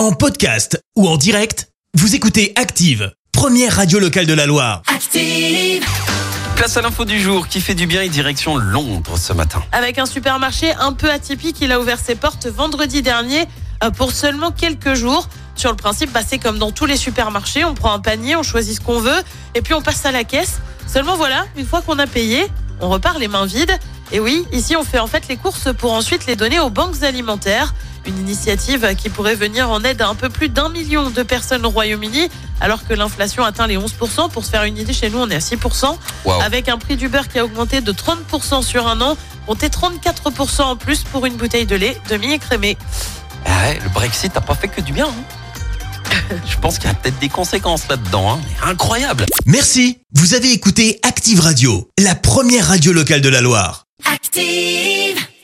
En podcast ou en direct, vous écoutez Active, première radio locale de la Loire. Active. Place à l'info du jour qui fait du bien et direction Londres ce matin. Avec un supermarché un peu atypique, il a ouvert ses portes vendredi dernier euh, pour seulement quelques jours. Sur le principe, bah, c'est comme dans tous les supermarchés, on prend un panier, on choisit ce qu'on veut et puis on passe à la caisse. Seulement voilà, une fois qu'on a payé, on repart les mains vides. Et oui, ici on fait en fait les courses pour ensuite les donner aux banques alimentaires. Une initiative qui pourrait venir en aide à un peu plus d'un million de personnes au Royaume-Uni, alors que l'inflation atteint les 11%. Pour se faire une idée, chez nous on est à 6%. Waouh. Avec un prix du beurre qui a augmenté de 30% sur un an, comptez 34% en plus pour une bouteille de lait demi-écrémé. Ah ouais, le Brexit n'a pas fait que du bien. hein. Je pense qu'il y a peut-être des conséquences là-dedans. hein. Mais Incroyable. Merci, vous avez écouté Active Radio, la première radio locale de la Loire. Steve.